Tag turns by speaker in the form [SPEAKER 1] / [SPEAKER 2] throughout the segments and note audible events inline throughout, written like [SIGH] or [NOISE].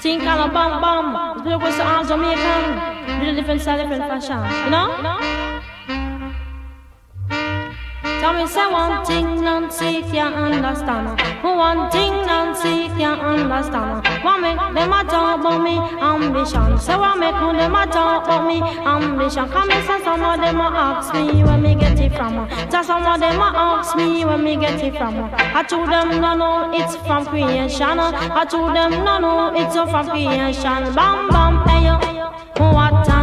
[SPEAKER 1] Think all a bam bam. The people with the arms Jamaican. Really different style, different fashion. You know? You know? So me say one thing, Nancy can't understand. One thing, Nancy can't understand. What make them a talk about me ambition? Say what make who them a talk about me ambition? Come and say some of them a ask me where me get it from. Say some of them a ask me where me get it from. I told them no no, it's from creation. I told them no no, it's from creation. Bam bam, hey yo, what time?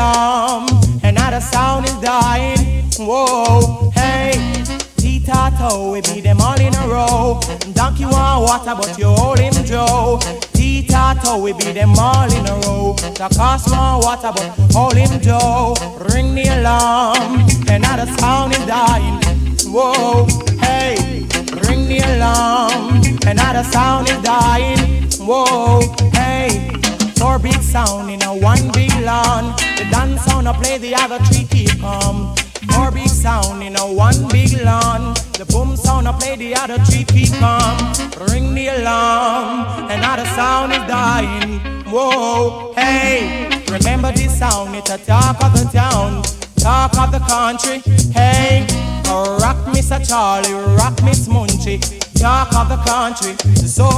[SPEAKER 2] alarm, and now the sound is dying. Whoa, hey, tea tato, we beat them all in
[SPEAKER 1] a row.
[SPEAKER 2] Donkey want water, but you hold him Joe. Tea tato, we
[SPEAKER 3] beat
[SPEAKER 2] them all in a row. The cost want water, but hold him Joe.
[SPEAKER 3] Ring the alarm, and now the sound is dying. Whoa, hey, ring the alarm, and now the sound is dying. Whoa, hey, four big sound in
[SPEAKER 4] a one big
[SPEAKER 2] lawn. Dance on a play, the other three keep calm. Four big
[SPEAKER 4] sound in a one big lawn. The boom sound a play, the other three keep calm. Ring the alarm, another sound is dying. Whoa, hey, remember this sound, it's a talk of the town, talk of the country. Hey, oh, rock Mr. Charlie, rock Miss Munchie, talk of the country. So,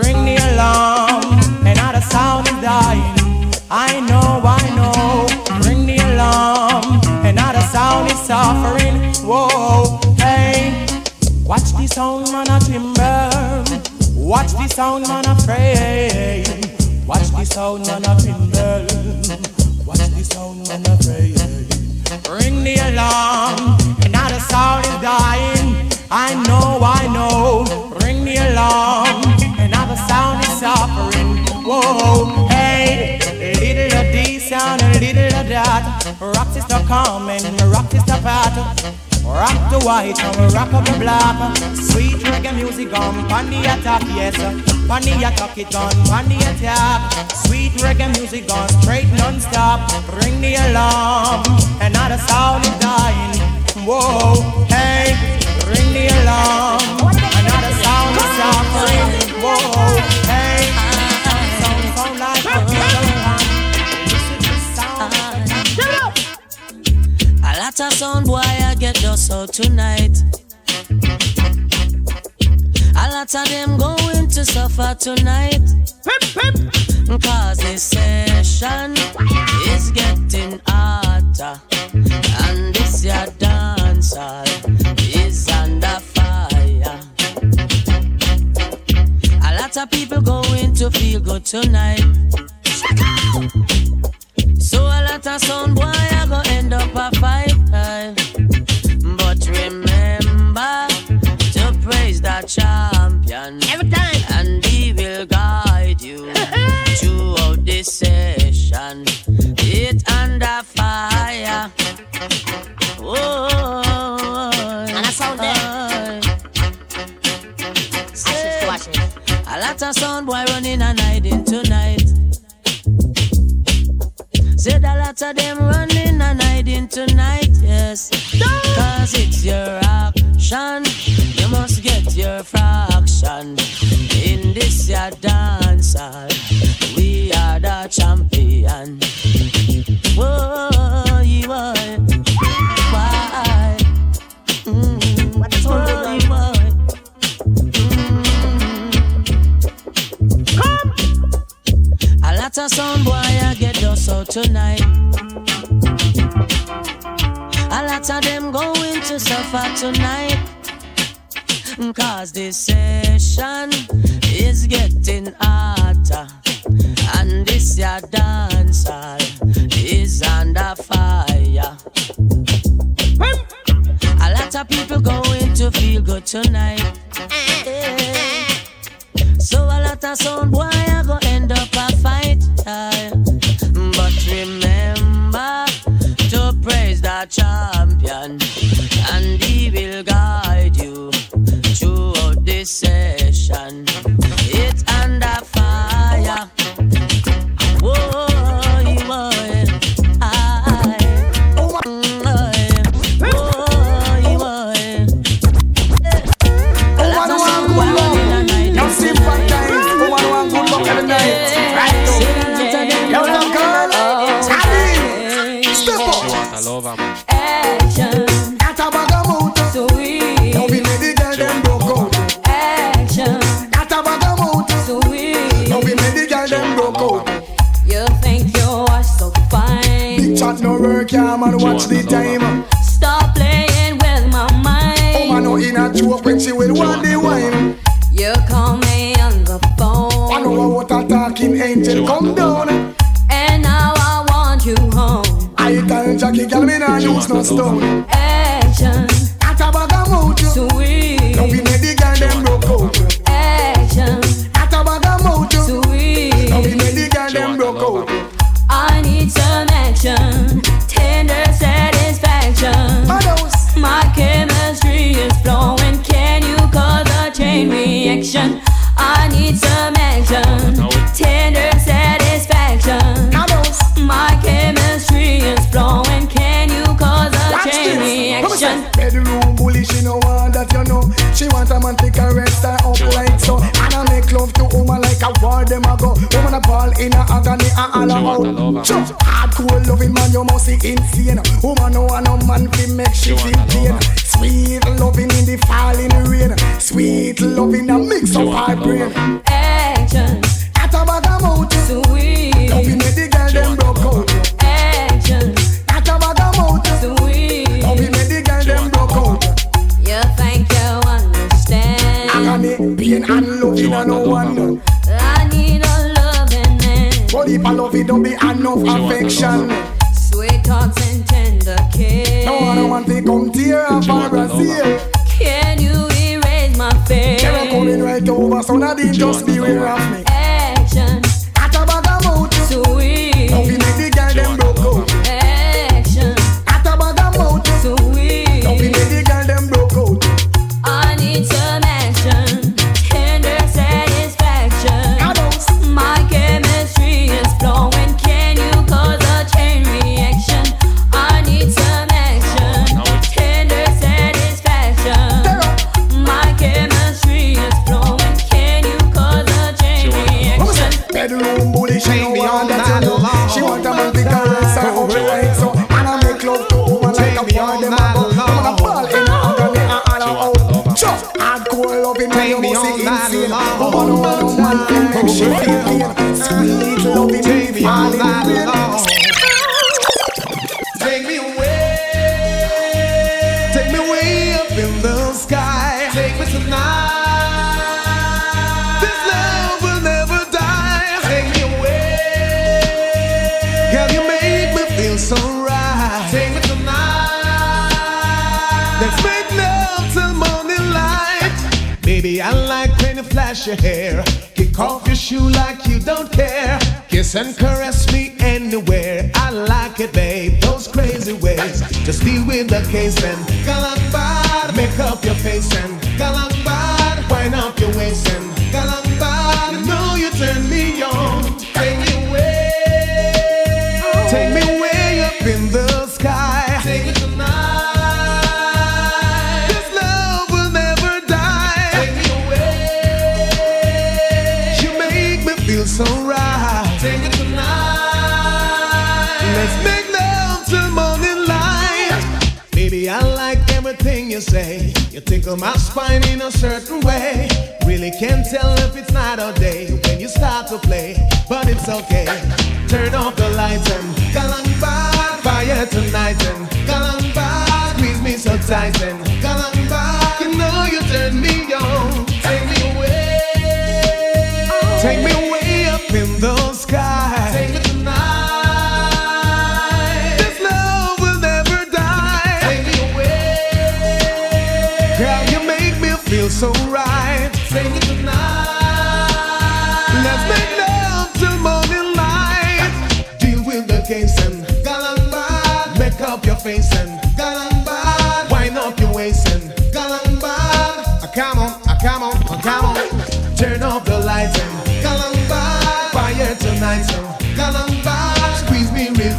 [SPEAKER 4] ring the alarm, another sound is dying. I know, I know, ring the alarm,
[SPEAKER 2] another sound
[SPEAKER 4] is suffering. Whoa, hey, watch the sound man a timber, watch the
[SPEAKER 2] sound man a pray, watch the sound man a timber, watch the sound man
[SPEAKER 4] a pray. Ring the alarm, another sound is dying. I know, I know, ring the alarm, another sound is suffering. Whoa. Hey down a little of that. Rock sister come and rock sister part. Rock the white and rock up the black. Sweet reggae music on pandy attack, yes. Pandy
[SPEAKER 2] attack it on pandy attack. Sweet reggae music on straight non-stop. Ring
[SPEAKER 4] the alarm, another sound is dying. Whoa, hey, ring the alarm,
[SPEAKER 2] another sound is dying.
[SPEAKER 4] Whoa, hey. A lot of sound boy I get dust out tonight. A lot of them going to suffer tonight. Cause this session is getting hotter. And this your dancer is under fire. A lot of people going to feel good tonight. So a lot of sound boy are gonna end up a fight. But remember to praise the champion. Every time. And he will guide you [LAUGHS] throughout this session. It under fire. Oh, And I saw that. Oh, I should watch it. A lot of sound boy running and hiding
[SPEAKER 3] tonight. Said a lot of them running and hiding tonight, yes. Cause it's your action.
[SPEAKER 5] You
[SPEAKER 3] must
[SPEAKER 5] get your fraction. In
[SPEAKER 6] this
[SPEAKER 3] your dance hall. We are
[SPEAKER 6] the
[SPEAKER 3] champion. Whoa, you are. Why? Mm, What is
[SPEAKER 6] going
[SPEAKER 3] on? whoa, why? A lot of
[SPEAKER 6] sound
[SPEAKER 3] boy tonight. A lot of them
[SPEAKER 6] going to suffer tonight. Cause this
[SPEAKER 3] session is getting hotter. And this your dance is
[SPEAKER 6] under fire. A lot
[SPEAKER 3] of
[SPEAKER 6] people
[SPEAKER 3] going to feel good tonight. So a lot of sound boy
[SPEAKER 6] are gonna end up the
[SPEAKER 3] champion, angel come down.
[SPEAKER 6] And now I want you home.
[SPEAKER 3] I tell Jackie, girl, me nah use no stone. In a agony and all
[SPEAKER 5] She want a
[SPEAKER 3] out.
[SPEAKER 5] lover.
[SPEAKER 3] Sure. Hardcore loving man, you must be insane. Woman no want no man fi make she
[SPEAKER 5] She
[SPEAKER 3] feel pain. Sweet loving in the falling rain. Sweet loving a mix
[SPEAKER 5] She
[SPEAKER 3] of
[SPEAKER 5] want
[SPEAKER 3] brain.
[SPEAKER 6] Action,
[SPEAKER 3] At a bag of mouth.
[SPEAKER 6] sweet.
[SPEAKER 3] Now we make the girl them broke out.
[SPEAKER 6] Action,
[SPEAKER 3] At a bag of mouth.
[SPEAKER 6] sweet.
[SPEAKER 3] Now we make the girl them broke out.
[SPEAKER 6] You think you understand?
[SPEAKER 3] Agony, pain and loving a no one.
[SPEAKER 6] Man.
[SPEAKER 3] But if I love it, don't be enough
[SPEAKER 5] want
[SPEAKER 3] affection.
[SPEAKER 6] Sweet talks and tender care.
[SPEAKER 3] No one want to come tear up
[SPEAKER 5] She
[SPEAKER 3] our
[SPEAKER 5] want a lover.
[SPEAKER 3] Brazil.
[SPEAKER 6] Can you erase my face?
[SPEAKER 3] They're coming right over, so now they just
[SPEAKER 5] want a
[SPEAKER 3] beware of me.
[SPEAKER 7] And
[SPEAKER 8] caress me anywhere. I like it, babe. Those crazy ways. Just deal with the case and you say. You tickle my spine in a certain way. Really can't tell if it's night or day when you start to play. But it's okay. Turn off the lights and galang bad. Fire tonight and galang. Squeeze me so tight and galang. You know you turn me on. Take me away. Take me way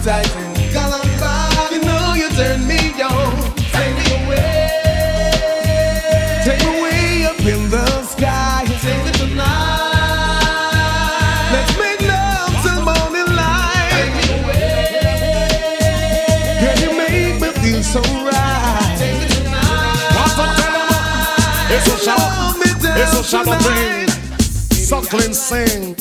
[SPEAKER 8] me real tight and galang bad. You know you turn me on. Take me away. Take me way up in the sky. Take me tonight. Let's make love till morning light. Take me away. Girl, you make me feel so right. Take me tonight.
[SPEAKER 9] Want to tell 'em what? It's a shallow,
[SPEAKER 8] Hold me down
[SPEAKER 9] it's a shallow thing. Suckling sing.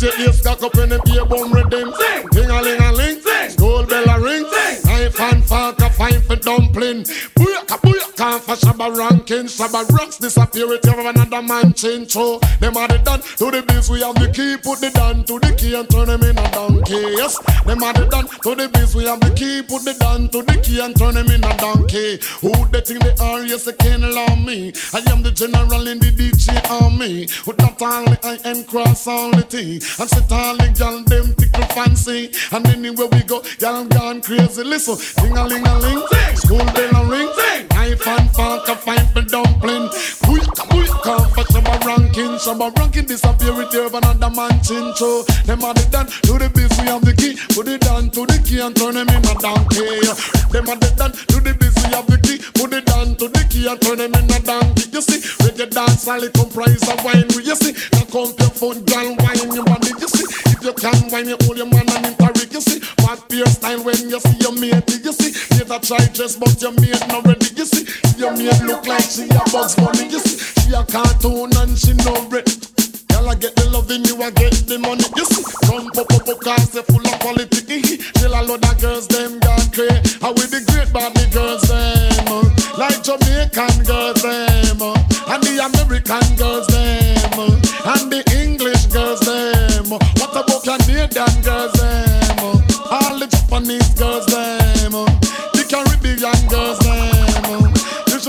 [SPEAKER 9] DJ Ace cock up in the beer bum rhythm. Ding a ling a ling. Gold bell a ring. Knife and fork a fine for dumpling. Booyaka booyaka for Shabba ranking. Shabba rocks disappear you have another man change. So them are the done to the biz. We have the key. Put the down to the key and turn them in a donkey. Yes. Them are the done to the biz. We have the key. Put the down to the key and turn them in a donkey. Who they think they are? Yes, they can't allow me. I am the general in the DJ army. With not only I am cross all the T. And sit all the gal them tickle fancy. And anywhere we go, gal gone crazy. Listen, ding a ling a ling, school bell a ring, knife and fork a fine for dumpling. Booyaka booyaka for Shabba ranking. Shabba ranking disappear with you another man chin. So them are the done to the biz. We have the key. Put it down to the key and turn them in a donkey. Them are the done to the biz. We have the key. Put it down to the key and turn them in a donkey. You see, reggae dance all it comprise of wine. You see, now come your foot, girl, wine your body. You see, if you can wine, you hold your man and interrig. You see, what beer style when you see your mate. You see, never try dress, but your mate not ready. You see, your mate look like she a Bugs Bunny. You see, she a cartoon and she no bread. Girl, I get the loving, you I get the money. You see, come pop up, up, cause they full of quality. Till a lot of girls, them gone crazy. How with the great body girls, them. uh, Like Jamaican girls, them. uh, And the American girls, them. uh, And the English girls, them. What about Canadian girls,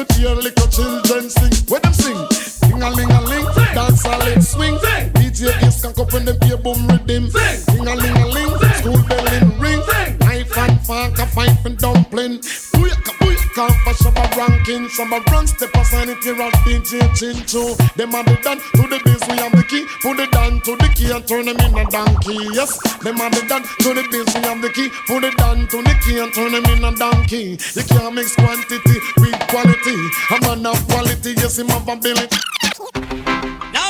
[SPEAKER 9] Should hear little children sing. When them sing, ding a ling a ling, dance a lit swing. DJ is can up when them hear boom rhythm. Ding a ling a ling, school bell in ring. Knife and fork a fight for dumpling. Booyaka booyaka for Banking Some a grand, step aside if you're a DJ too. Them a the dan to the biz, we have the key. Put it down to the key and turn them in a donkey. Yes, them a the dan to the biz, we have the key. Put it down to the key and turn them in a donkey. You can't mix quantity with quality. A man of quality, yes, him have ability.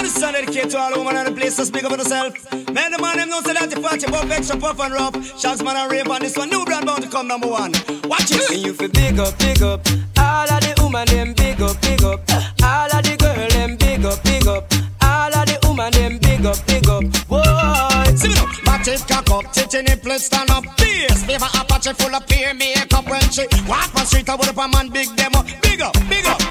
[SPEAKER 10] Now this song dedicated to all women in the place to speak up for yourself. Men, the man, them know so that you fat, you pop extra puff and rough. Shots, man, and rape on this one. New brand bound to come number one. Watch it.
[SPEAKER 11] And you feel big up, big up. All of the woman, them big up, big up. All of the girl, them big up, big up. All of the woman, them big up, big up. Whoa.
[SPEAKER 10] See me now. Back it, cock up, titty, place, stand up. Beers, flavor, apache, full of peer makeup. When she walk on street, I would up a man, big demo. Big up, big up.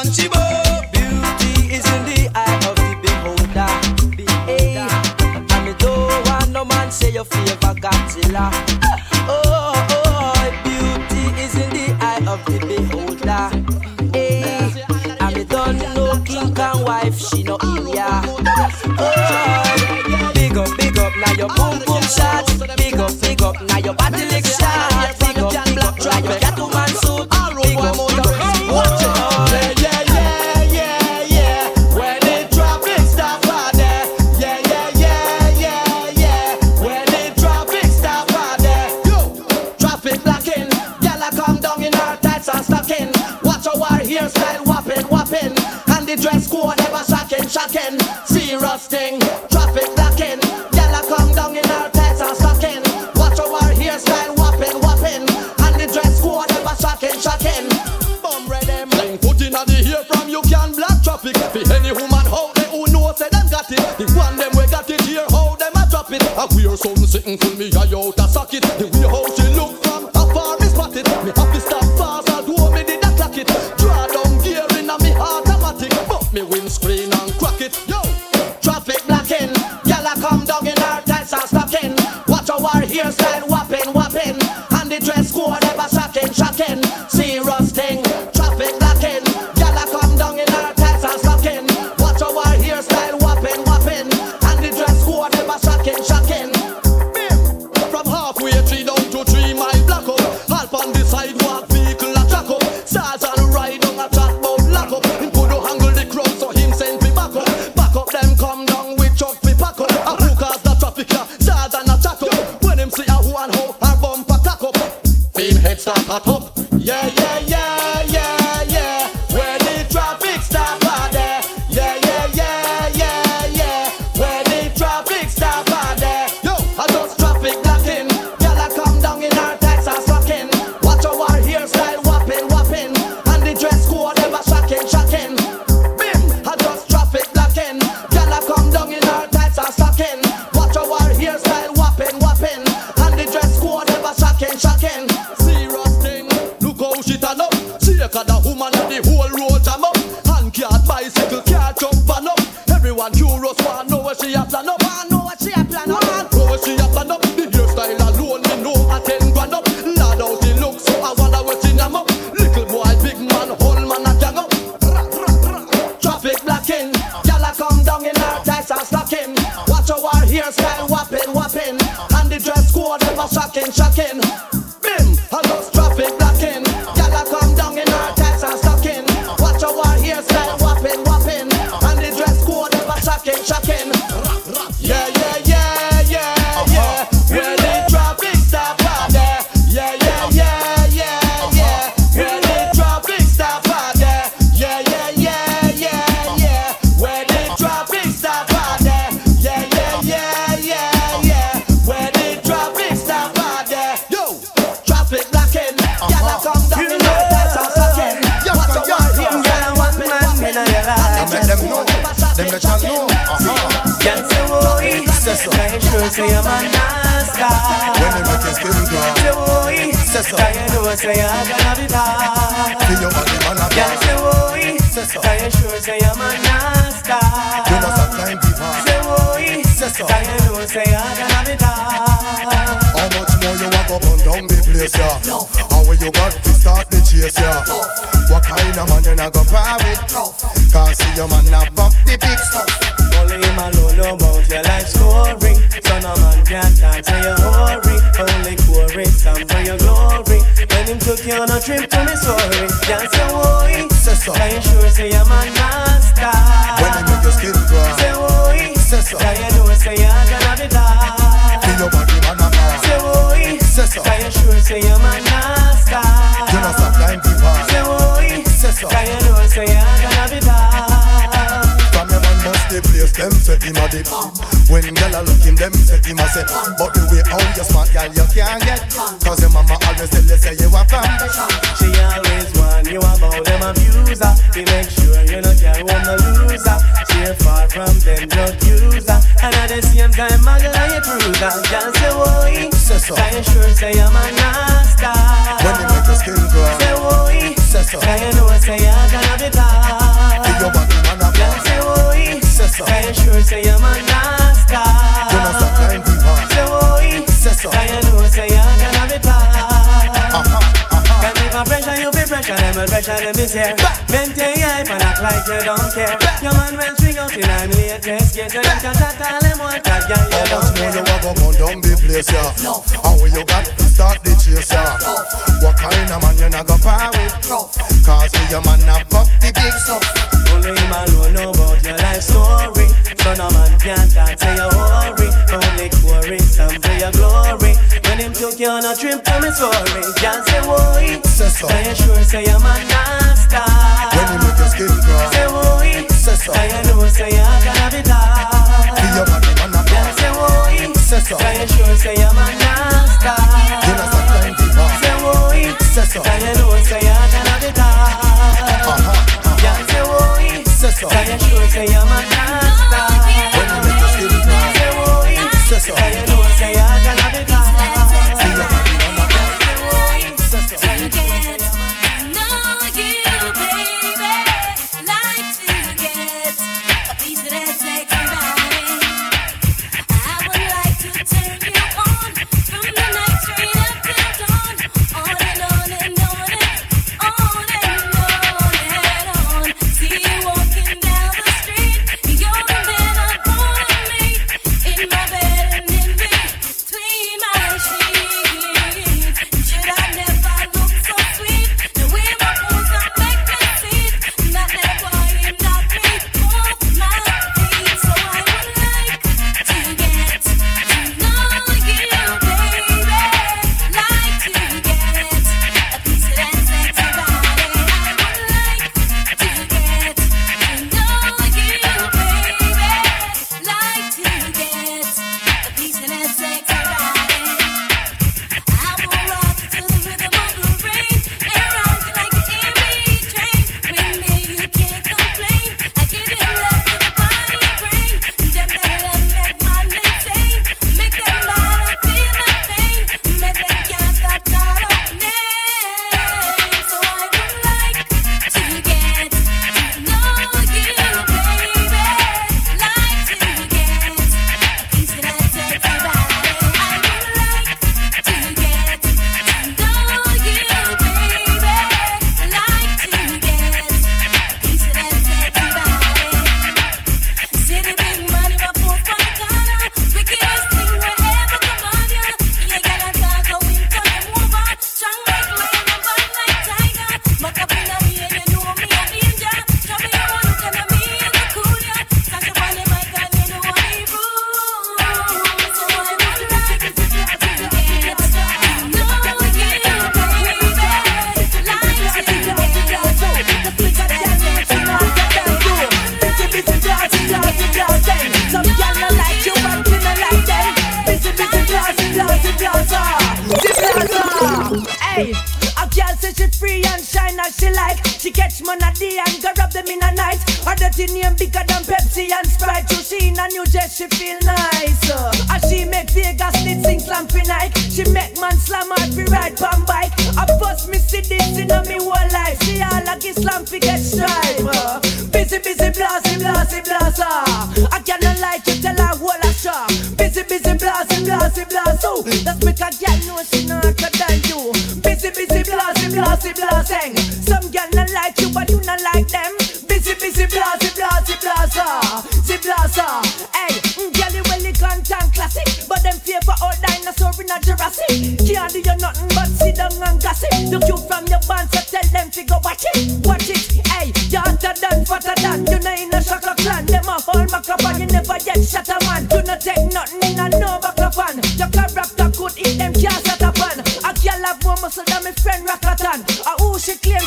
[SPEAKER 12] on Chibo. Let you know. Uh-huh.
[SPEAKER 13] Can't say
[SPEAKER 12] so.
[SPEAKER 13] I sure say I'm a nasty.
[SPEAKER 12] When they make your skin crawl,
[SPEAKER 13] Say boy,
[SPEAKER 12] Say so.
[SPEAKER 13] I know say I'm gonna be bad.
[SPEAKER 12] feel your body man a
[SPEAKER 13] Can't
[SPEAKER 12] call.
[SPEAKER 13] say
[SPEAKER 12] so.
[SPEAKER 13] I sure say I'm a nasty.
[SPEAKER 12] You know some time people.
[SPEAKER 13] Say boy,
[SPEAKER 12] Say so.
[SPEAKER 13] I know say I'm gonna be bad.
[SPEAKER 12] More you walk up and down the place, yeah? How will you got to start the chase, yeah? What kind of man you not go par with? Cause see your man have up the big stuff.
[SPEAKER 13] Only him alone know about your life story. So no man can talk to your hurry. Only chorus some for your glory. When him took you on a trip to Missouri, can't say boy.
[SPEAKER 12] Say so.
[SPEAKER 13] I sure say I'm a nasty.
[SPEAKER 12] When they make your skin crawl,
[SPEAKER 13] I sure say I'm a nasty.
[SPEAKER 12] You know some time people.
[SPEAKER 13] Say boy,
[SPEAKER 12] Say so.
[SPEAKER 13] Know say you're gonna be bad.
[SPEAKER 12] From your man bust the place, them set him a dip. When gyal a look him, them set him a set. But the way how you smart, gyal, you can't get. Cause your mama always tell you say you a fan.
[SPEAKER 13] She always warn you about them abuser To make sure you not carry home the loser She far from them drug user And at the same time muggle and you cruiser Can't say
[SPEAKER 12] Say so.
[SPEAKER 13] You sure say I'm a nasty
[SPEAKER 12] When they make your skin crawl,
[SPEAKER 13] Say boy
[SPEAKER 12] Say so.
[SPEAKER 13] Can you know say you're gonna be bad
[SPEAKER 12] feel your body man a
[SPEAKER 13] Can't
[SPEAKER 12] call.
[SPEAKER 13] say boy
[SPEAKER 12] Say so.
[SPEAKER 13] You sure say I'm a nasty
[SPEAKER 12] You know some time people.
[SPEAKER 13] Say boy
[SPEAKER 12] Say so.
[SPEAKER 13] Can you know say you're gonna be bad
[SPEAKER 12] Uh-huh,
[SPEAKER 13] can if I pressure you be pressure them, will pressure them is here. Maintain hype and act like you don't care. Your man will swing out in I'm latest. Get them can chat all them that girl you don't
[SPEAKER 12] much you and down the place, yeah? How will you got to start the chase, yeah? What kind of man you not go par with? Cause see your man have up the big stuff.
[SPEAKER 13] Only him alone know about your life story. So no man can talk to your worry. Only quarry some for your glory. When him took you on a trip to Missouri, can't say boy.
[SPEAKER 12] Say so.
[SPEAKER 13] Can you sure say I'm a nasty?
[SPEAKER 12] When you make your skin crawl,
[SPEAKER 13] Say boy.
[SPEAKER 12] Say so.
[SPEAKER 13] Can you know say you're gonna be bad?
[SPEAKER 12] feel your body man a
[SPEAKER 13] Can't say boy.
[SPEAKER 12] Say so.
[SPEAKER 13] Can you sure say I'm a nasty?
[SPEAKER 12] You know some time people.
[SPEAKER 13] Say boy.
[SPEAKER 12] Say so.
[SPEAKER 13] Can you know say you're gonna be bad?
[SPEAKER 12] Uh-huh, uh-huh.
[SPEAKER 13] Can't say boy.
[SPEAKER 12] Say so.
[SPEAKER 13] Can you sure say I'm a nasty?
[SPEAKER 12] When you make your skin crawl,
[SPEAKER 13] Say boy.
[SPEAKER 12] Say so.
[SPEAKER 13] Can
[SPEAKER 14] and as she like. She catch man a day and go rub them in a night. Her dirty name bigger than Pepsi and Sprite. So she in a new dress, she feel nice. Uh, as she make Vegas need sing slam for night. She make man slam hard fi ride pan bike. I first me see this in a me whole life. See all like Islam fi get stripe. Uh, busy, busy, blasty, blasty, blaster. I cannot like you tell her whole a shop. Busy, busy, blasty, blasty, blast. Oh, that's make a girl know she not blasty, blasting. Some girl not like you, but you not like them. Busy, busy, blasty, blasty, blaster. See blaster. Hey, mm, girl, you well content classic, but them favor all dinosaur in a Jurassic. Can't do you nothing but sit down and gossip. Look you from your band, so tell them to go watch it, watch it. Hey, you're hotter than, fatter than. You know in a shaka clan, them a whole macap and you never get shot a man. Do not take nothing in a no backlapan. Your character could eat them cars at a pan. A girl have more muscle than my friend Rakatan.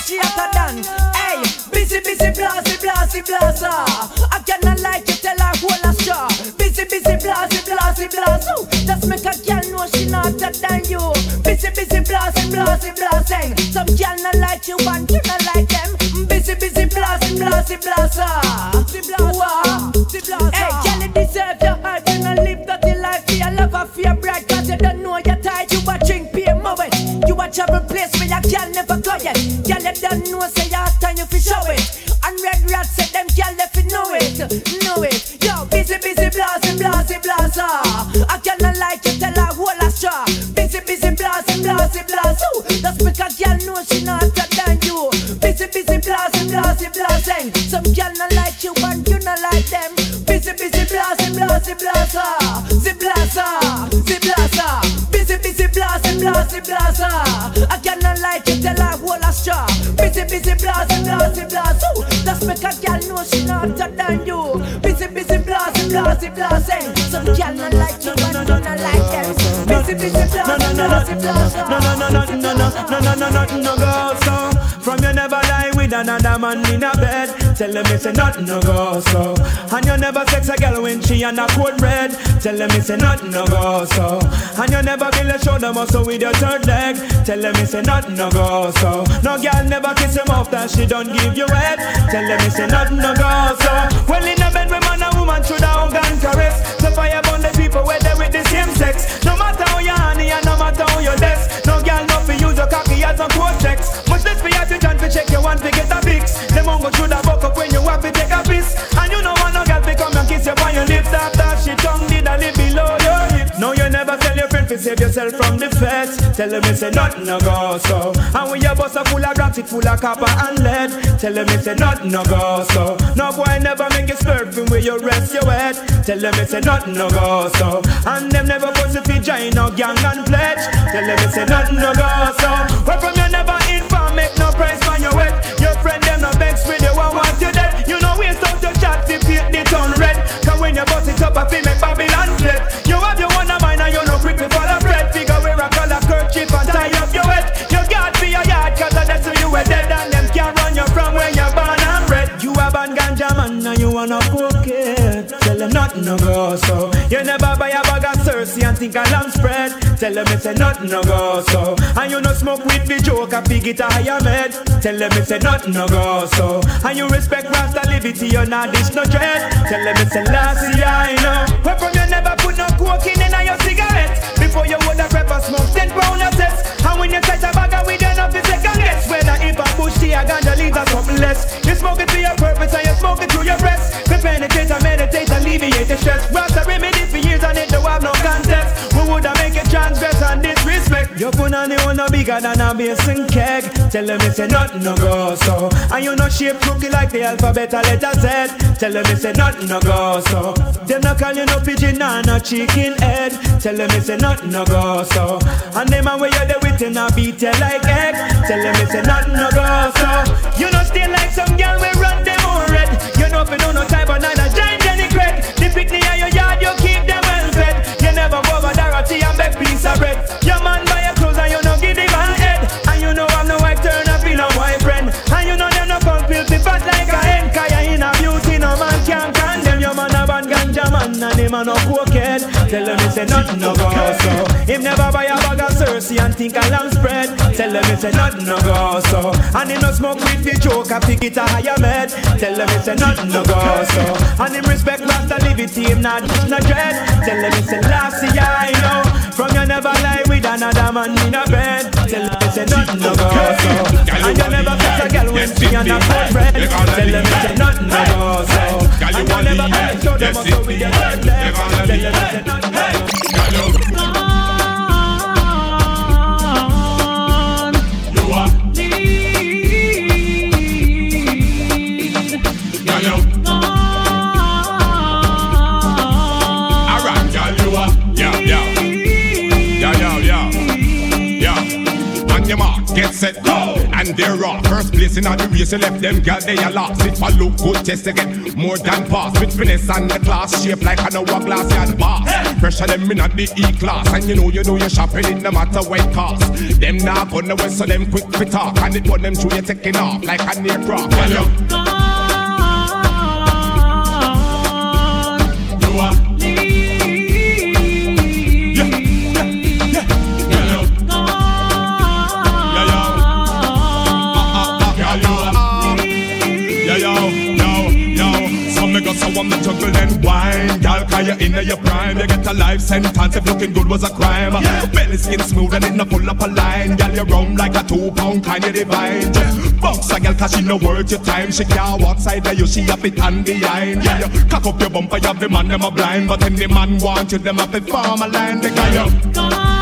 [SPEAKER 14] A she she hotter than. Hey, busy, busy, blasty, blasty, blaster. I cannot like you, tell her whole a straw. Busy, busy, blasty, blasty, blast. Just make a girl know she not hotter than you. Busy, busy, blasty, blasty, blasting. Some girl not like you and you not like them. Busy, busy, blasty, blasty, blaster. Hey, girl, you deserve your heart. You not live dirty life. You love a fear you don't know you're. You a drink. You a never go yet. Girl, you don't know say your time you fi show it. And red rat said them girl they fi know it, know it. Yo, busy, busy, blasty, blasty, blaster. I cannot like you, tell her whole a straw. Busy, busy, blasty, blasty, blast. Ooh, that's because girl know she not hotter than you. Busy, busy, blasty, blasty, blasting. Some girl not like you and you not like them. Busy, busy, blasty, blasty, blaster. The blaster, the blaster. Busy, busy, blasty, blasty, blaster. I cannot tell her whole a straw. Busy, busy, blasty, blasty, blast. Ooh, that's make a girl know she not hotter than you. Busy, busy, blasty, blasty, blasting. Some girl not like you and you not like them. Busy, busy, blasty, blasty, blaster.
[SPEAKER 15] No, no, no, no, no, no, no, no, no, no, no, go so. From you never lie with another man in a bed. Tell them it's a nothing no go so. And you never sex a girl when she on a cold red. Tell them it's a nothing no go so. And you never build a shoulder muscle with your third leg. Tell them it's a nothing no go so. No girl never kiss him off that she don't give you head. Tell them it's a nothing no go so. Well in a bed with man and woman should have gun caress. So fire burn the people where they with the same sex. No matter how you honey and no matter how you desk. No girl no fi use your cocky as a coat checks. Much less for you to chance to check your one to get a fix. Them on go through the buck up when you have it. Save yourself from the feds. Tell them it's a nothing no go so. And when your bus a full of it full of copper and lead. Tell them it's a nothing no go so. No boy never make you from where you rest your head. Tell them it's a nothing no go so. And them never pussy fi join no gang and pledge. Tell them it's a nothing no go so. Where from you never inform make no price on your wet. Your friend them no vex with you and want you dead. You know waste out your chat to paint the town red. Cause when you bust it up I fi make Babylon flip. You have your one nothing no go so. You never buy a bag of Cersei and think a lamb spread. Tell them it's a nothing no go so. And you no smoke with the joke, a pig it a higher med. Tell them it's a nothing no go so. And you respect Rasta liberty, you not dish no dread. Tell them it's a last year, I know. Where from you never put no coke in in your cigarette. Before you would have pepper smoke, ten pound of sets. And when you touch a bag weed, you know it's second guess. Whether if a bush tea, a ganja leaves or something less. You smoke it for your purpose and you smoke it through your breast. We penetrate and meditate, the stress. Rasta remedy for years and it don't have no contest. We woulda make it transgress and disrespect. You put on the one no bigger than a basin keg. Tell them it's a nothing no go so. And you no shape crooked like the alphabet a letter Z. Tell them it's a nothing no go so. Them no call you no pigeon and no chicken head. Tell them it's a nothing no go so. And them a way you there with you no beat you like egg. Tell them it's a nothing no go so. You no stay like some girl we run them on red. You know if you don't no type of neither picnic in your yard you keep them well fed. You never go over Dorothy and beg piece of bread. Your man buy your clothes and you no give him a head. And you know I'm no wife turn up in a boyfriend. And you know them no come filthy fat like a hen. Cause you in a beauty no man can condemn. Your man a bad ganja man and him a no cokehead. Tell him he say nothing no go so. Him never buy a bag mercy and think a lamb spread. Tell them it's a nothing no go so. And him no smoke with the joke, I pick it a higher med. Tell them it's a nothing no go so. And him respect Rasta liberty, him not no dread. Tell them it's a last year I know. From you never lie with another man in a bed. Tell them it's a nothing no go so. And you never fix a girl when she and a bread. Tell them it's a nothing no go so. And you never a show them so get hurt. Tell them it's a nothing no go
[SPEAKER 16] get set, go. And they're off. First place in the race, you left them girl, they are lost. If I look good, just again, more than pass. With finesse and the class, shape like an hourglass, and boss. Hey. Pressure them in at the E class, and you know you know you're shopping it no matter what it cost. Them now gonna west, so them quick fit talk, and it put them through you taking off like a aircraft. You I'm the juggle and wine. Girl, cause you're in your prime. You get a life sentence if looking good was a crime. Yeah. Belly skin smooth and it no pull up a line. Girl, you round like a two pound kind of divine. Just box a girl cause she no worth your time. She can't walk side of you, she a fit and behind. Yeah, you cock up your bumper, you have the man, them a blind. But any man want you, them a fit form a line. They got you.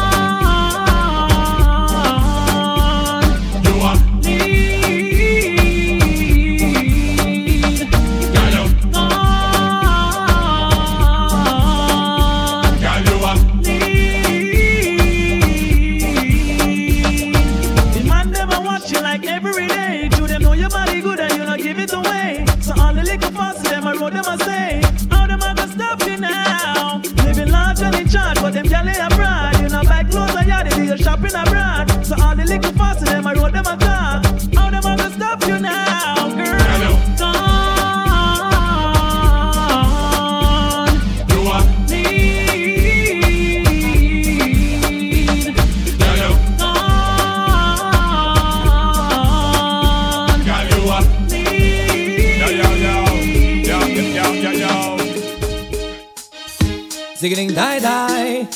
[SPEAKER 17] Zigging die die,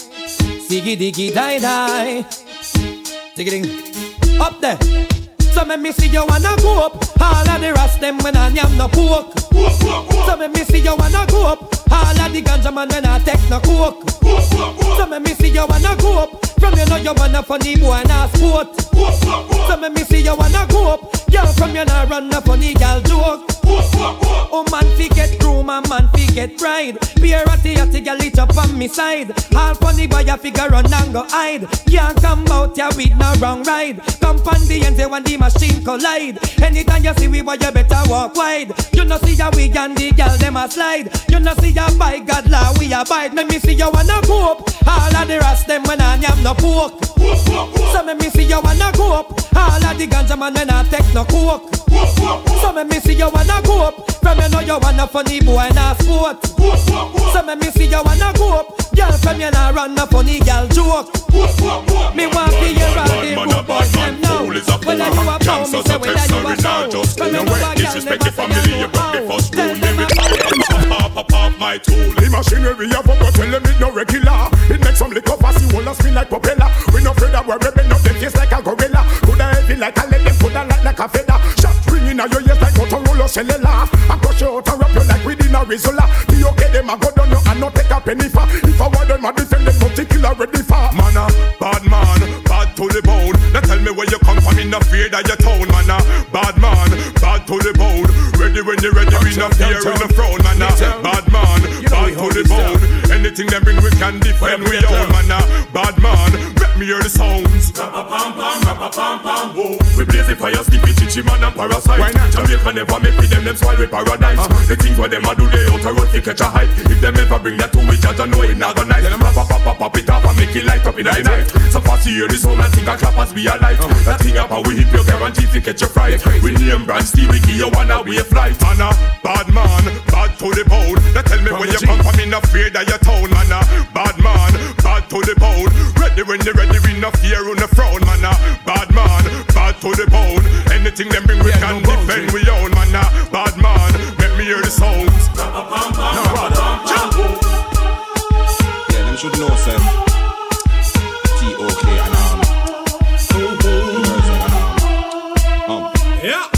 [SPEAKER 17] ziggy diggy die die, zigging up there. So me me see you wanna go up. All of the rest them when I am no pork. So me me see you wanna go up. All of the ganja man when I take no coke. So me me see you wanna go up. From you know you wanna funny boy and a sport. So me me see you wanna go up. Girl from you know run a funny girl joke. Oh man, fi get groom and man fi get bride. Be a ratty ratty girl it up on me side. All funny boy a figure run and go hide. Can't come out ya with no wrong ride. Come on the end when the machine collide. Anytime you see we boy you better walk wide. You know see ya we and the girl them a slide. You know see ya by God law we abide. Let me see you wanna up. All of the rest them when I am no pork. So let me see you wanna up. All of the ganja man when I take no coke. So let me see you wanna go up. From you know you wanna funny boy and sport. So let me see you wanna go up. Girl from you nah run a funny girl joke. Me want to hear all the good boys them now. Whether you a pound, me say whether you a sound. From you know a girl never get you out. Tell them
[SPEAKER 16] pop off my tool. The machinery of a tell them it no regular. It makes some liquor pass you all spin like propeller. We no afraid of we're bend up them face like a gorilla. Coulda heavy like a lead, coulda light like a feather. Ringing out your ears like Motorola cellular. I crush you out and wrap you like within a Rizzola. The okay them a go down you and not take a penny for. If I want them a defend them, but kill ready for. Man a bad man, bad to the bone. Now tell me where you come from, in the fear that you town. Man a bad man, bad to the bone. Ready when you're ready, we no fear in the throne. Man a bad man, bad to the bone. Anything them bring we can defend we own. Man a bad man, me hear the sounds. We blaze the fire, sleepy chichi man and parasite. Why not? Jamaica never make with them, them spoil with paradise. Uh-huh. The things where them a do, they out a road to catch a hype. If them ever bring that to we judge, I know it not gonna nice. Them pop, pop, pop, pop it up and make it light up in the night. So fast you hear this sound and think a clap as be alive. Uh-huh. That thing up and we hit your guarantee to catch a fright. We name brand Steve, we give you one away flight. Man a bad man, bad to the bone. They tell me where you come from, in a fear that you town. Man a bad man, bad to the bone. Ready when you ready me we no fear on the frown, man. Uh, bad man, bad to the bone. Anything them bring we yeah, can no defend we own, man. Uh, bad man, let me hear the sounds. No, brother.
[SPEAKER 18] Yeah, them should know, sir. T-O-K and um.
[SPEAKER 16] Yeah.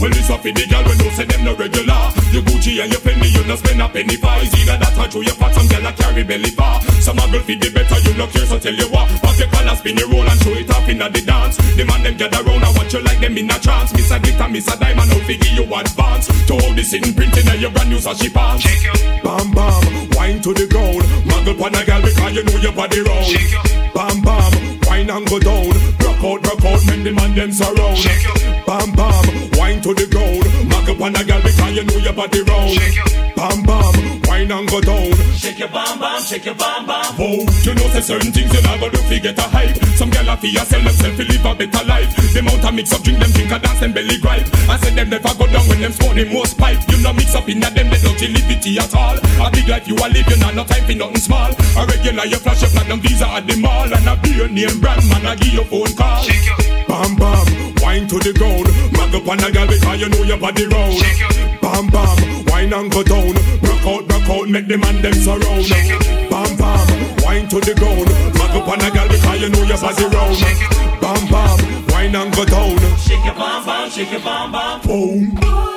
[SPEAKER 16] Well, it's up for the girl when you say them no regular. You Gucci and your penny, you no spend a penny for. It's either that or you fat some girl a carry belly bar. Some a girl feed the better, you no care, so tell you what. Pop your collar, spin your roll and show it off inna the dance. The man them gather round and watch you like them in a trance. Miss a glitter, miss a diamond, out figure you advance. To all this in printing and your brand new sashi pants. Bam bam, wine to the ground. Muggle pon a girl because you know your body round. Bam bam, wine and go down. Out, rock out, make the man them surround. Bam bam, wine to the ground. Mark up on a girl because you know your body round. Bam bam, wine and go down.
[SPEAKER 19] Shake your bam bam, shake your bam bam.
[SPEAKER 16] Oh, you know say certain things you never do fi get a hype. Some gyal a fi a sell themself fi live a better life. Them out a mix up drink them drink a dance them belly gripe. I said them never go down when them them most pipe. You know mix up inna them they don't liberty at all. A big life you a live you know no time fi nothing small. A regular you flash your platinum visa at the mall and a name brand man a give you phone call. Bam bam, wine to the ground. Mag up on a girl because you know your body round. Bam bam, wine and go down. Rock out, rock out, make the man them surround. Bam bam, wine to the ground. Mag up on a girl because you know your body round. Bam bam, wine and go down.
[SPEAKER 19] Shake your bam bam, shake your bam bam.
[SPEAKER 16] Boom.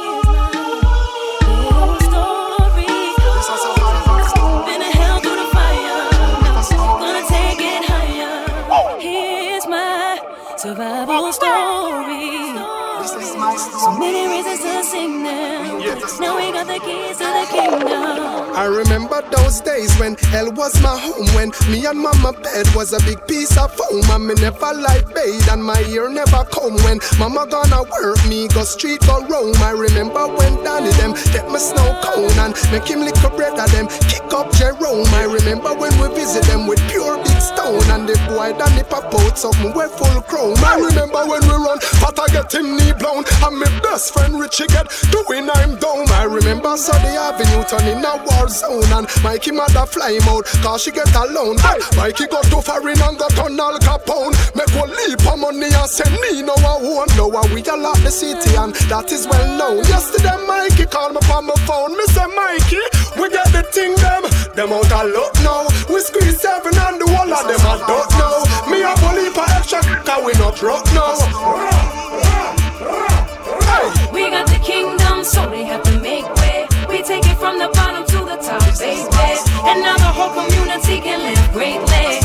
[SPEAKER 20] I remember those days when hell was my home. When me and mama bed was a big piece of foam. And me never like bathe and my ear never come. When mama gonna work me, go street go roam. I remember when Danny them get my snow cone and make him lick a bread of them. Kick up Jerome. I remember when we visit them with pure stone. And the boy Danny pop out something we full chrome. I remember when we run, but I get him knee blown. And my best friend Richie get doing I'm down. I remember Sunday Avenue turning a war zone. And Mikey mother fly him out, cause she get alone. Hey, Mikey got to foreign and got on Al Capone. Make one leap of money and send me no one won't know. And we all the city and that is well known. Yesterday Mikey called me from my phone. Me say Mikey, we get the thing them. Them out a lot now. We squeeze seven and the whole of them I don't know. Me a bully for extra cause we not rock now.
[SPEAKER 21] We got the kingdom, so they have to make way. We take it from the bottom to the top, baby. And now the whole community can live greatly.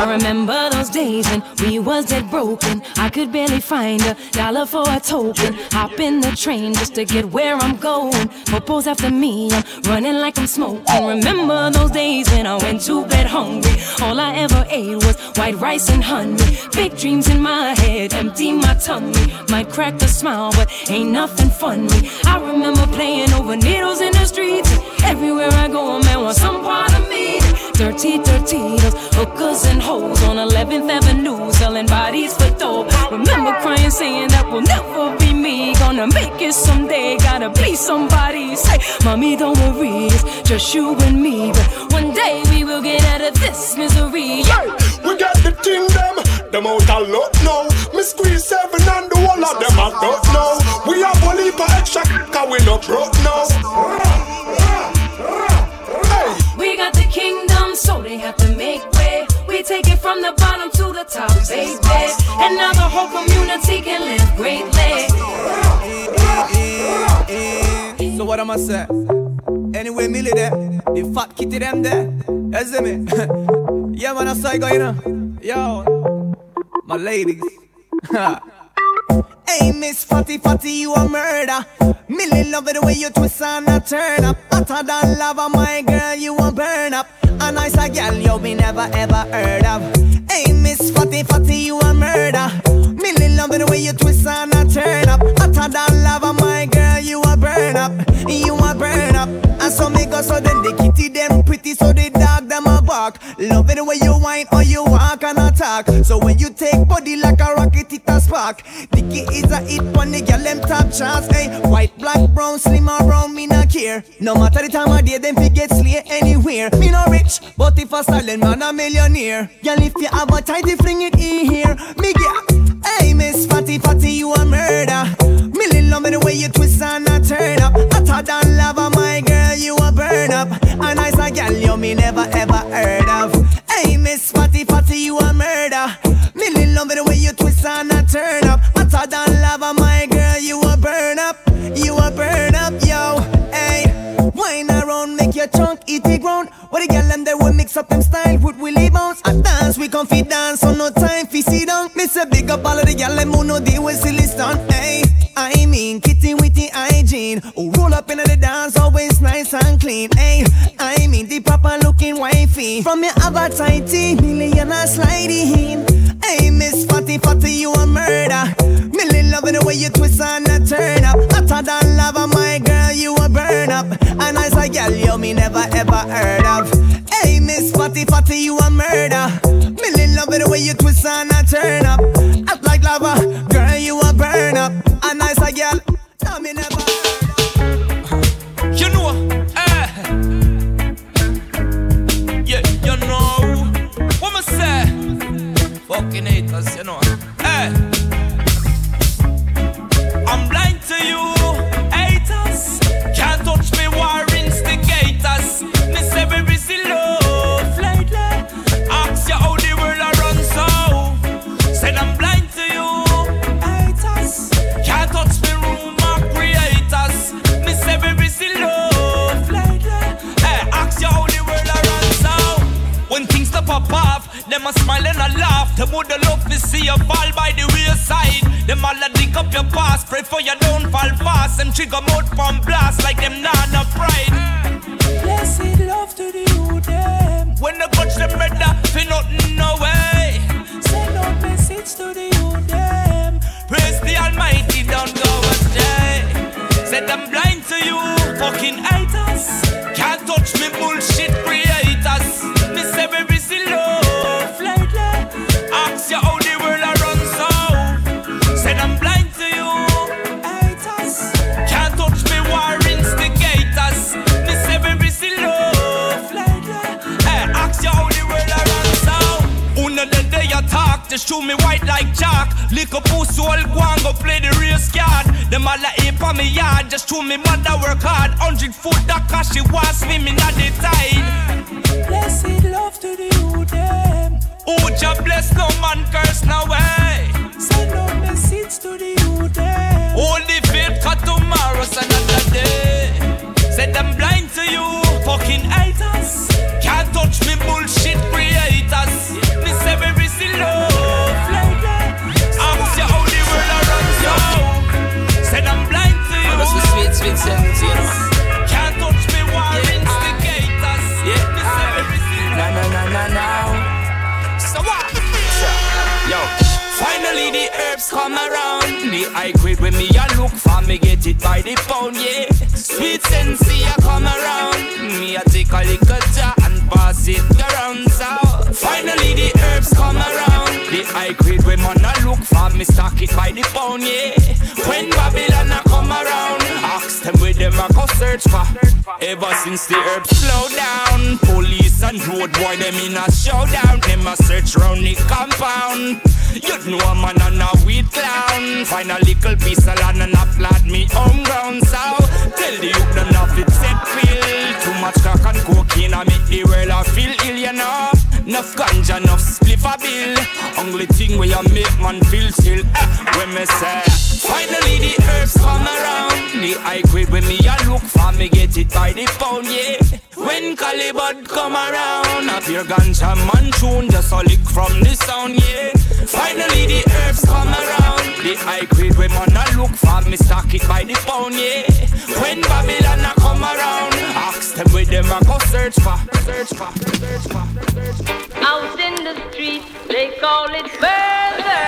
[SPEAKER 21] I remember those days when we was dead broken. I could barely find a dollar for a token. Hop in the train just to get where I'm going. Popo's after me, I'm running like I'm smoking. Remember those days when I went to bed hungry. All I ever ate was white rice and honey. Big dreams in my head, empty my tummy. Might crack a smile, but ain't nothing funny. I remember playing over needles in the streets. Everywhere I go, a man wants some part of me. Dirty, dirty, those hookers and hoes on 11th Avenue selling bodies for dope. Remember crying, saying that will never be me. Gonna make it someday, gotta be somebody. Say, mommy, don't worry, it's just you and me. But one day we will get out of this misery.
[SPEAKER 20] Hey, we got the thing them, out a lot now. Me squeeze seven and the whole of them I don't know. We have only for extra, cause we not broke now.
[SPEAKER 21] We got the kingdom, so they have to make way. We take it from the bottom to the top, baby. And now the whole community can live greatly.
[SPEAKER 12] So what am I say? Anyway, Millie there, the fat kitty them there. You me? [LAUGHS] yeah, man, that's I go, you know. Yo, my ladies. [LAUGHS]
[SPEAKER 22] Hey, Miss Fatty Fatty, you a murder. Millie love it the way you twist and a turn up. Hotter than lava, my girl, you a burn up. A nicer girl you be never ever heard of. Hey, Miss Fatty Fatty, you a murder. Millie love it the way you twist and a turn up. Hotter than lava, my girl, you a burn up. You a burn up. And so me go so then the kitty them pretty, so the dog
[SPEAKER 23] them a back. Love it the way you whine or you walk and attack. So when you take body like a rocket, it a spark. Dicky is a hit on the girl them top charts. Hey, white, black, brown, slim or brown, me not care. No matter the time of day, them fi get slay anywhere. Me no rich, but if a silent man a millionaire. Girl, if you have a tighty fling it in here. Me get, hey Miss Fatty Fatty, you a murder. Millie love it the way you twist and a turn up. I Hotter than lava, my girl, you a burn up. A nice a girl you me never ever heard of. Hey Miss Fatty Fatty, you a murder. Millie love the way you twist and a turn up. Hotter than lava, my girl, you a burn up. You a burn up, yo. Hey, wine around, make your trunk eat the ground. What a girl them they will mix up them style with Willie bounce. I dance, we fit dance, so no time fi sit down. Miss a big up all of the girl them who know deal with silly stunt. Hey, I mean kitty with the Who roll up into the dance, always nice and clean. Hey, I mean the proper looking wifey. From your have a tighty, million a sliding. Hey, Miss Fatty Fatty, you a murder. Millie loving the way you twist and a turn up. Hotter than lava, my girl, you a burn up. A nice a girl, you me never ever heard of. Hey, Miss Fatty Fatty, you a murder. Millie loving the way you twist and a turn up. Act like lava, girl, you a burn up. A nice a girl, me never.
[SPEAKER 17] Know, eh? Yeah, you know what me say? Fucking haters, you know,
[SPEAKER 24] Ever since the herbs slow down, police and road boy them in a showdown. Them a search round the compound. You know a man and a weed clown. Find a little piece of land and applaud me home ground. So tell the youth fit set feel. Too much crack and cocaine I make the world a feel ill, you know. Enough ganja, enough spliff a bill. Only thing where you make man feel still. Eh, when me say, finally the herbs come around. The high grade when me a look for me get it by the pound, yeah. When Calibut come around, up your ganja man tune just a lick from the sound, yeah. Finally the herbs come around. The high grade when man a look for me stock it by the pound, yeah. When Babylon a come around, ask them where them a go search for, search for, search for, search for.
[SPEAKER 1] Out in the street, they call it murder.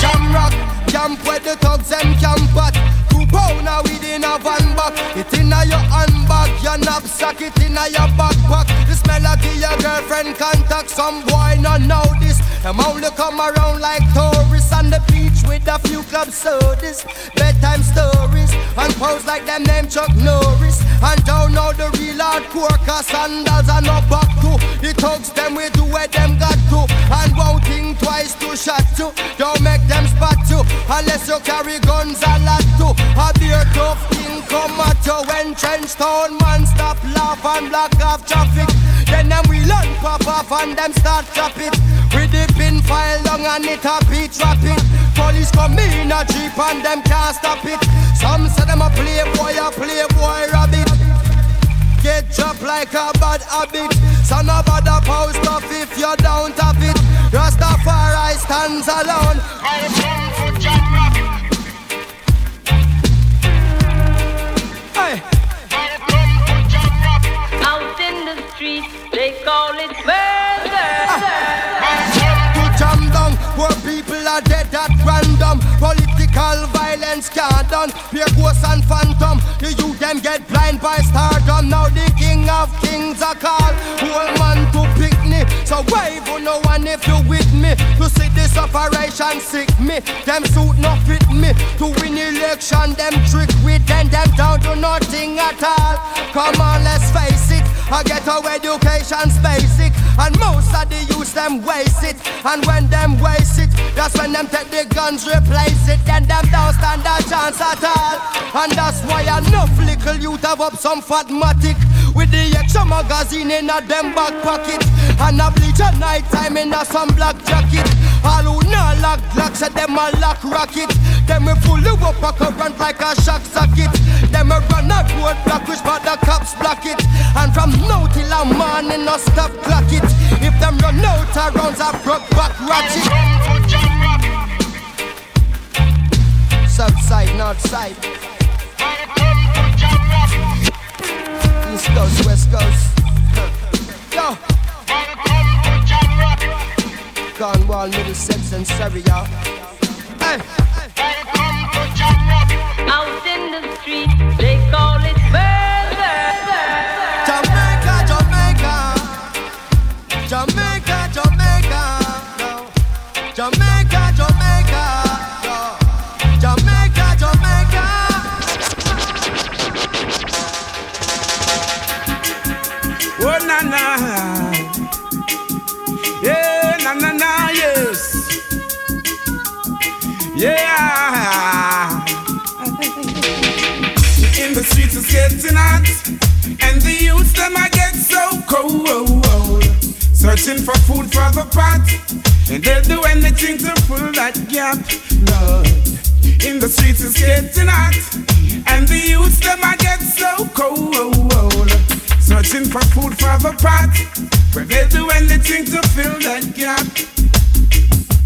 [SPEAKER 25] Jam rock, camp where the thugs them camp at. Two pound pounder within a van back. It inna your hand bag, your knapsack it in your backpack. This melody your girlfriend contact. Some boy not know this. Them only come around like tourists on the beach with a few club sodas, bedtime stories, and pose like them name Chuck Norris. And don't know the real hardcore, cause sandals are no back to. The thugs them we do where them got to, and won't think twice to shot to. Don't make them spot you, unless you carry guns a lot to. A beer tough come at you when trench town man stop laugh and block off traffic. Then them we learn pop off and them start chop it. With the pin file long and it a beat trap it. Police come in a jeep and them can't stop it. Some say them a playboy, a playboy rabbit. Get chopped like a bad habit. Son of a the post off if you don't have it. Rastafari stands alone. Hey.
[SPEAKER 1] Call it murder.
[SPEAKER 25] to jam down. Poor people are dead at random. Political violence can't done. Pure ghosts and phantom. The youth them get blind by stardom. Now the king of kings are called. Whole man to pick me So wave on no one if you with me? To see this operation sick me. Them suit no fit me. To win election them trick with Then them down to nothing at all. Come on let's face it I get our education's basic And most of the youth them waste it. And when them waste it That's when them take the guns replace it. Then them don't stand a chance at all. And that's why enough little youth have up some fatmatic With the extra magazine in a them back pocket. And a bleach at night time in a some black jacket. All who not lock lock say them a lock rocket. Them we full of up a current like a shock socket. Them a run a road block which but the cops block it. And from now till a morning no stop clock it. If them run out of rounds I broke back ratchet. South side, north side East coast, west coast. Yo. Cornwall, Middlesex and Surrey, y'all Hey.
[SPEAKER 1] Out in the streets, they call it
[SPEAKER 26] yeah na na na yes, yeah. In the streets it's getting hot, and the youths them I get so cold. Searching for food for the pot, and they'll do anything to fill that gap. Lord, in the streets it's getting hot, and the youths them I get so cold. Searching for food for the pot, where they'll do anything to fill that gap.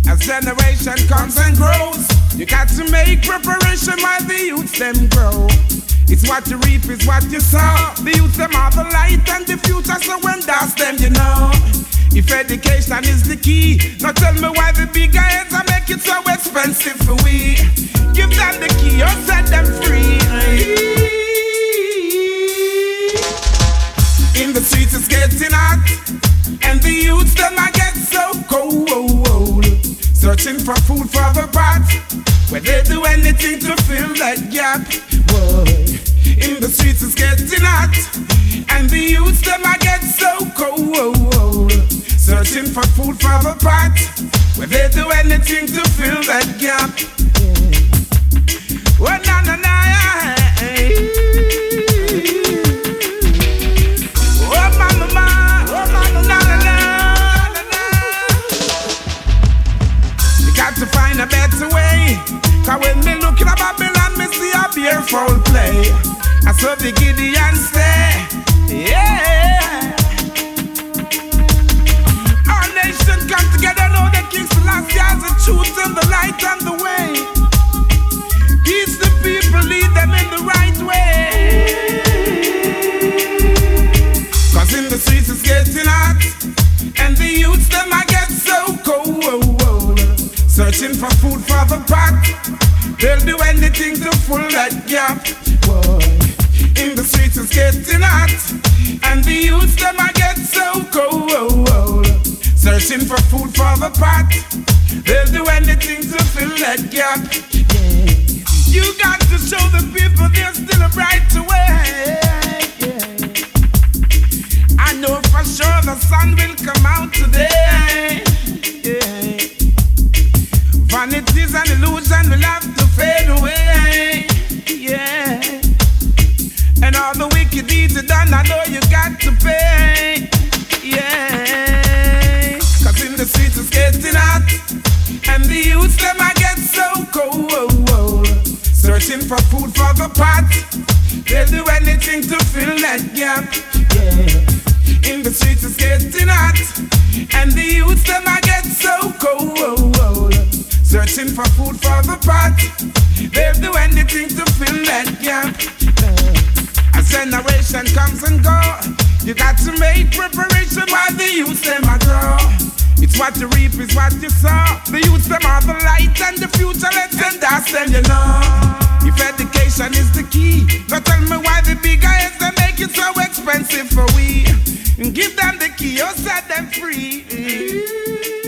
[SPEAKER 26] As generation comes and grows, you got to make preparation while the youths them grow. It's what you reap, is what you sow. The youths them are the light and the future, so when that's them, you know. If education is the key, now tell me why the big heads are make it so expensive for we. Give them the key or set them free. In the streets it's getting hot, and the youths them get so cold. Searching for food for the pot, where they do anything to fill that gap. In the streets it's getting hot, and the youths them get so cold. Searching for food for the pot, where they do anything to fill that gap. Cause when me looking at Babylon, me see a beautiful play. I saw the Gideon stay. Yeah. Our nation come together, know the King Selassie has the truth and the light and the way. Searching for food for the pot, they'll do anything to fill that gap. Boy. In the streets it's getting hot, and the youths them I get so cold. Searching for food for the pot, they'll do anything to fill that gap. You got to show the people there's still a bright way. I know for sure the sun will come out today. Yeah. And illusion will have to fade away. Yeah. And all the wicked deeds you done, I know you got to pay. Yeah. Cause in the streets it's getting hot. And the youths them I get so cold. Searching for food for the pot. They'll do anything to fill that gap. Yeah. In the streets it's getting hot. And the youths them I get so cold. Searching for food for the pot. They'll do anything to fill that gap. A generation comes and go. You got to make preparation while the youth them a grow. It's what you reap is what you sow. The youth them are the light and the future. Let's send us them you know. If education is the key, now tell me why the big guys they make it so expensive for we. Give them the key or set them free.